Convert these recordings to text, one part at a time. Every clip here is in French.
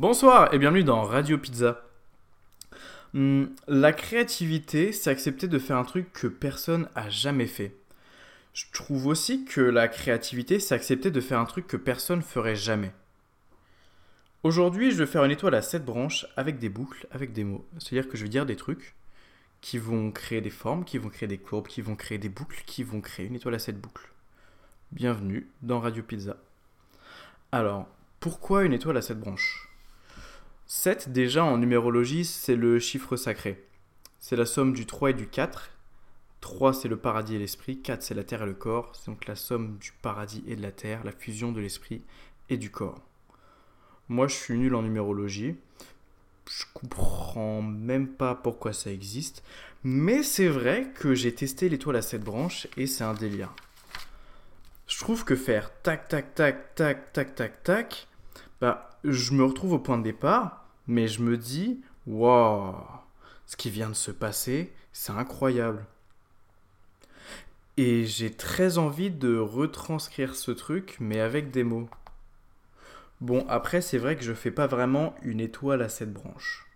Bonsoir et bienvenue dans Radio Pizza. Hmm, la créativité, c'est accepter de faire un truc que personne a jamais fait. Je trouve aussi que la créativité, c'est accepter de faire un truc que personne ferait jamais. Aujourd'hui, je vais faire une étoile à 7 branches avec des boucles, avec des mots. C'est-à-dire que je vais dire des trucs qui vont créer des formes, qui vont créer des courbes, qui vont créer des boucles, qui vont créer une étoile à 7 boucles. Bienvenue dans Radio Pizza. Alors, pourquoi une étoile à 7 branches? 7, déjà en numérologie, c'est le chiffre sacré. C'est la somme du 3 et du 4. 3, c'est le paradis et l'esprit. 4, c'est la terre et le corps. C'est donc la somme du paradis et de la terre, la fusion de l'esprit et du corps. Moi, je suis nul en numérologie. Je comprends même pas pourquoi ça existe. Mais c'est vrai que j'ai testé l'étoile à 7 branches et c'est un délire. Je trouve que faire tac, tac, tac, tac, tac, tac, tac, bah, je me retrouve au point de départ mais je me dis, waouh, ce qui vient de se passer, c'est incroyable. Et j'ai très envie de retranscrire ce truc, mais avec des mots. Bon, après, c'est vrai que je fais pas vraiment une étoile à cette branche.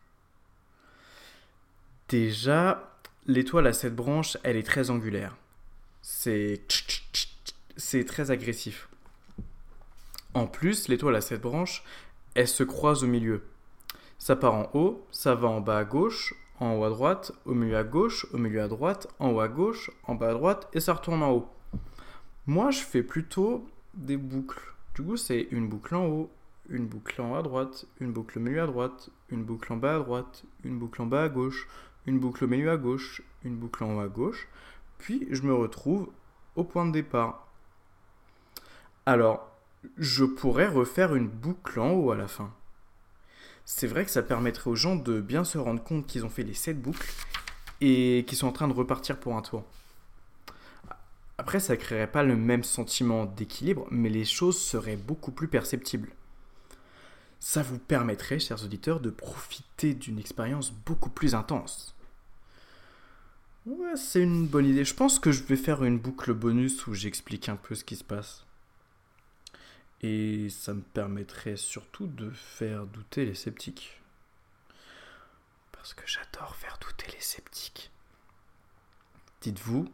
Déjà, l'étoile à cette branche, elle est très angulaire. C'est c'est très agressif. En plus, l'étoile à cette branche, elle se croise au milieu. Ça part en haut, ça va en bas à gauche, en haut à droite, au milieu à gauche, au milieu à droite, en haut à gauche, en bas à droite, et ça retourne en haut. Moi, je fais plutôt des boucles. Du coup, c'est une boucle en haut, une boucle en haut à droite, une boucle au milieu à droite, une boucle en bas à droite, une boucle en bas à gauche, une boucle au milieu à gauche, une boucle en haut à gauche, puis je me retrouve au point de départ. Alors, je pourrais refaire une boucle en haut à la fin c'est vrai que ça permettrait aux gens de bien se rendre compte qu'ils ont fait les 7 boucles et qu'ils sont en train de repartir pour un tour. Après, ça créerait pas le même sentiment d'équilibre, mais les choses seraient beaucoup plus perceptibles. Ça vous permettrait, chers auditeurs, de profiter d'une expérience beaucoup plus intense. Ouais, c'est une bonne idée. Je pense que je vais faire une boucle bonus où j'explique un peu ce qui se passe. Et ça me permettrait surtout de faire douter les sceptiques. Parce que j'adore faire douter les sceptiques. Dites-vous,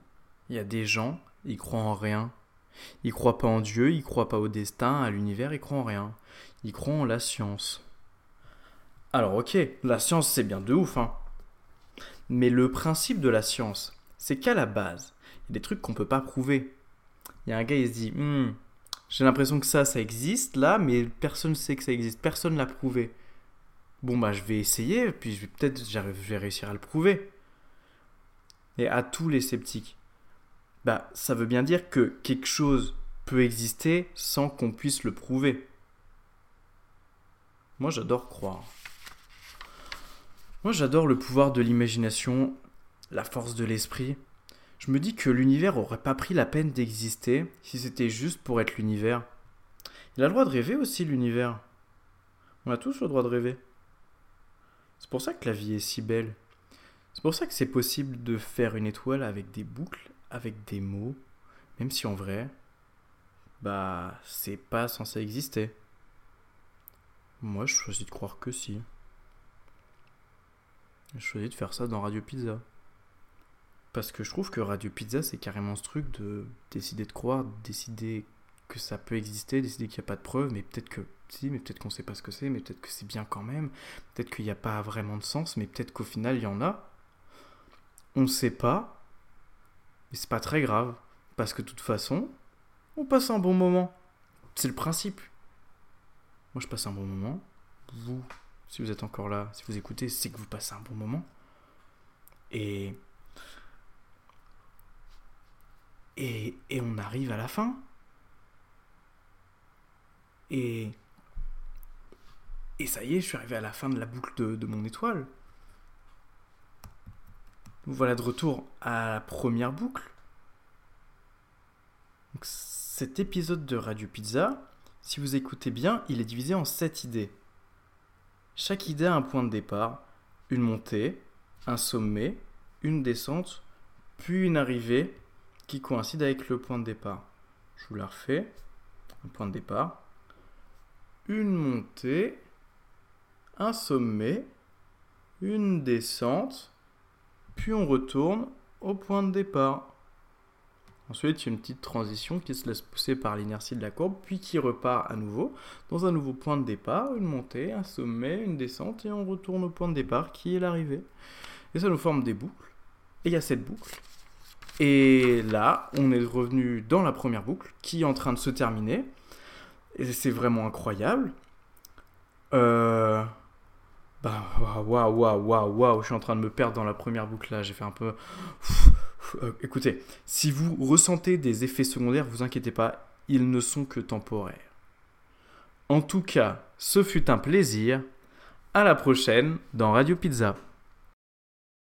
il y a des gens, ils croient en rien. Ils croient pas en Dieu, ils croient pas au destin, à l'univers, ils croient en rien. Ils croient en la science. Alors ok, la science c'est bien de ouf, hein. Mais le principe de la science, c'est qu'à la base, il y a des trucs qu'on peut pas prouver. Il y a un gars, il se dit, hmm, j'ai l'impression que ça, ça existe là, mais personne ne sait que ça existe. Personne l'a prouvé. Bon, bah, je vais essayer, puis peut-être je vais réussir à le prouver. Et à tous les sceptiques, bah, ça veut bien dire que quelque chose peut exister sans qu'on puisse le prouver. Moi, j'adore croire. Moi, j'adore le pouvoir de l'imagination, la force de l'esprit je me dis que l'univers aurait pas pris la peine d'exister si c'était juste pour être l'univers. Il a le droit de rêver aussi, l'univers. On a tous le droit de rêver. C'est pour ça que la vie est si belle. C'est pour ça que c'est possible de faire une étoile avec des boucles, avec des mots, même si en vrai, bah, c'est pas censé exister. Moi, je choisis de croire que si. Je choisis de faire ça dans Radio Pizza. Parce que je trouve que Radio Pizza, c'est carrément ce truc de décider de croire, décider que ça peut exister, décider qu'il n'y a pas de preuves, mais peut-être que si, mais peut-être qu'on ne sait pas ce que c'est, mais peut-être que c'est bien quand même, peut-être qu'il n'y a pas vraiment de sens, mais peut-être qu'au final il y en a. On ne sait pas, mais c'est pas très grave, parce que de toute façon, on passe un bon moment. C'est le principe. Moi je passe un bon moment. Vous, si vous êtes encore là, si vous écoutez, c'est que vous passez un bon moment. Et Et, on arrive à la fin. Et, et ça y est, je suis arrivé à la fin de la boucle de, mon étoile. Voilà de retour à la première boucle. cet épisode de Radio Pizza, si vous écoutez bien, il est divisé en 7 idées. Chaque idée a un point de départ, une montée, un sommet, une descente, puis une arrivée, qui coïncide avec le point de départ. Je vous la refais. Un point de départ, une montée, un sommet, une descente, puis on retourne au point de départ. Ensuite, il y a une petite transition qui se laisse pousser par l'inertie de la courbe, puis qui repart à nouveau dans un nouveau point de départ, une montée, un sommet, une descente, et on retourne au point de départ qui est l'arrivée. Et ça nous forme des boucles. Et il y a cette boucle. Et là, on est revenu dans la première boucle qui est en train de se terminer. Et c'est vraiment incroyable. Euh... Bah, waouh, waouh, waouh, waouh, je suis en train de me perdre dans la première boucle là. J'ai fait un peu. Euh, écoutez, si vous ressentez des effets secondaires, vous inquiétez pas, ils ne sont que temporaires. En tout cas, ce fut un plaisir. À la prochaine dans Radio Pizza.